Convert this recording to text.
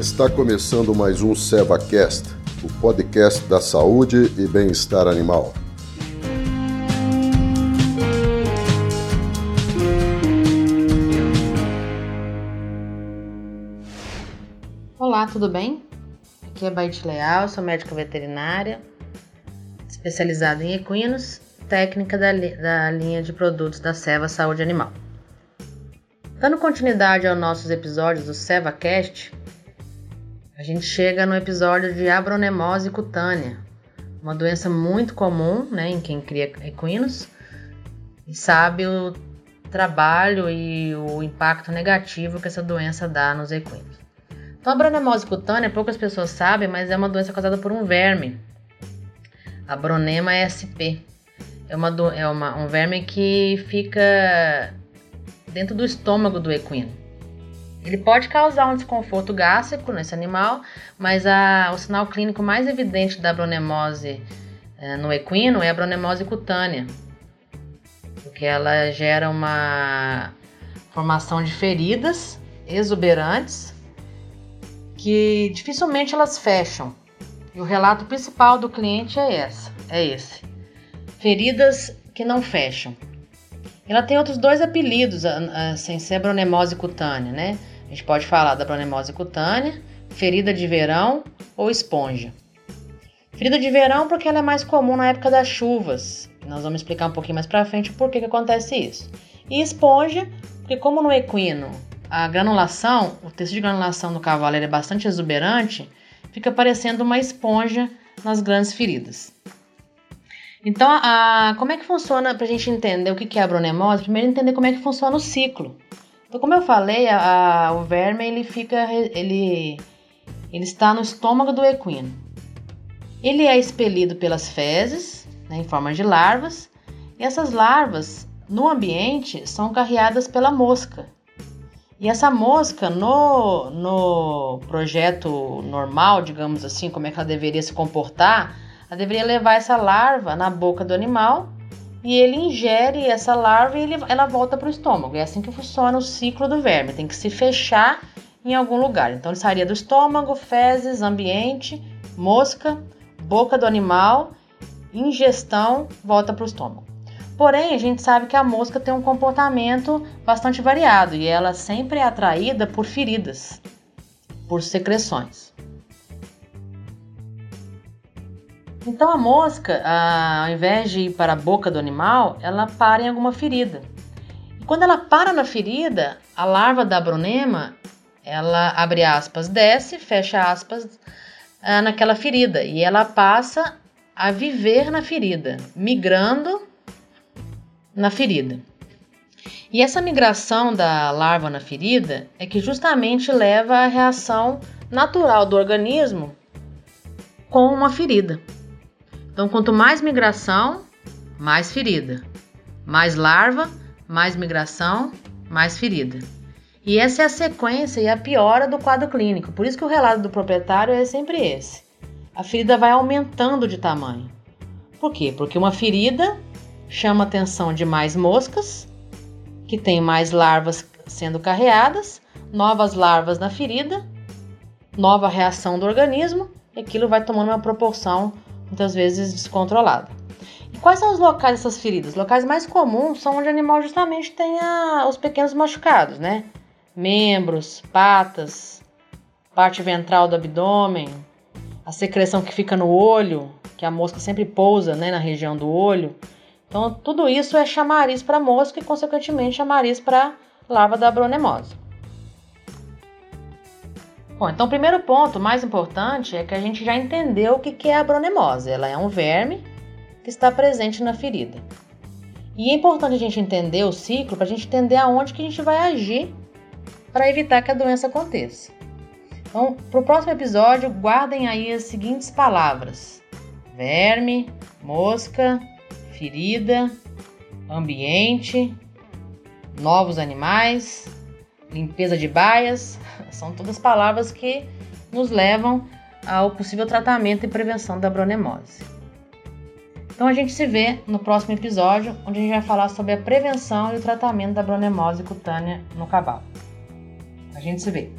Está começando mais um SevaCast, o podcast da saúde e bem-estar animal. Olá, tudo bem? Aqui é Baite Leal, sou médica veterinária, especializada em equinos, técnica da, da linha de produtos da Seva Saúde Animal. Dando continuidade aos nossos episódios do SevaCast, a gente chega no episódio de abronemose cutânea, uma doença muito comum né, em quem cria equinos e sabe o trabalho e o impacto negativo que essa doença dá nos equinos. Então, a abronemose cutânea, poucas pessoas sabem, mas é uma doença causada por um verme, a Bronema sp. É, uma, é uma, um verme que fica dentro do estômago do equino. Ele pode causar um desconforto gástrico nesse animal, mas a, o sinal clínico mais evidente da bronemose é, no equino é a bronemose cutânea, porque ela gera uma formação de feridas exuberantes que dificilmente elas fecham. E o relato principal do cliente é essa, é esse. Feridas que não fecham. Ela tem outros dois apelidos sem ser bronemose cutânea, né? A gente pode falar da bronemose cutânea, ferida de verão ou esponja. Ferida de verão porque ela é mais comum na época das chuvas. Nós vamos explicar um pouquinho mais para frente por que, que acontece isso. E esponja, porque como no equino a granulação, o tecido de granulação do cavalo é bastante exuberante, fica parecendo uma esponja nas grandes feridas. Então, a, como é que funciona para a gente entender o que é a bronemose? Primeiro entender como é que funciona o ciclo. Então, como eu falei, a, o verme ele fica, ele, ele está no estômago do equino. Ele é expelido pelas fezes, né, em forma de larvas, e essas larvas no ambiente são carreadas pela mosca. E essa mosca, no, no projeto normal, digamos assim, como é que ela deveria se comportar, ela deveria levar essa larva na boca do animal e ele ingere essa larva e ele, ela volta para o estômago. É assim que funciona o ciclo do verme, tem que se fechar em algum lugar. Então ele sairia do estômago, fezes, ambiente, mosca, boca do animal, ingestão, volta para o estômago. Porém, a gente sabe que a mosca tem um comportamento bastante variado e ela sempre é atraída por feridas, por secreções. Então a mosca, ao invés de ir para a boca do animal, ela para em alguma ferida. E quando ela para na ferida, a larva da bronema, ela abre aspas, desce, fecha aspas, ah, naquela ferida e ela passa a viver na ferida, migrando na ferida. E essa migração da larva na ferida é que justamente leva à reação natural do organismo com uma ferida. Então, quanto mais migração, mais ferida. Mais larva, mais migração, mais ferida. E essa é a sequência e a piora do quadro clínico. Por isso que o relato do proprietário é sempre esse. A ferida vai aumentando de tamanho. Por quê? Porque uma ferida chama a atenção de mais moscas, que tem mais larvas sendo carreadas, novas larvas na ferida, nova reação do organismo, e aquilo vai tomando uma proporção muitas vezes descontrolada. E quais são os locais dessas feridas? Locais mais comuns são onde o animal justamente tem os pequenos machucados, né? Membros, patas, parte ventral do abdômen, a secreção que fica no olho, que a mosca sempre pousa né, na região do olho. Então, tudo isso é chamariz para mosca e, consequentemente, chamariz para larva da bronemose. Bom, então o primeiro ponto, mais importante, é que a gente já entendeu o que é a bronemose. Ela é um verme que está presente na ferida. E é importante a gente entender o ciclo para a gente entender aonde que a gente vai agir para evitar que a doença aconteça. Então, para o próximo episódio, guardem aí as seguintes palavras: verme, mosca, ferida, ambiente, novos animais, limpeza de baias, são todas palavras que nos levam ao possível tratamento e prevenção da bronemose. Então a gente se vê no próximo episódio, onde a gente vai falar sobre a prevenção e o tratamento da bronemose cutânea no cavalo. A gente se vê.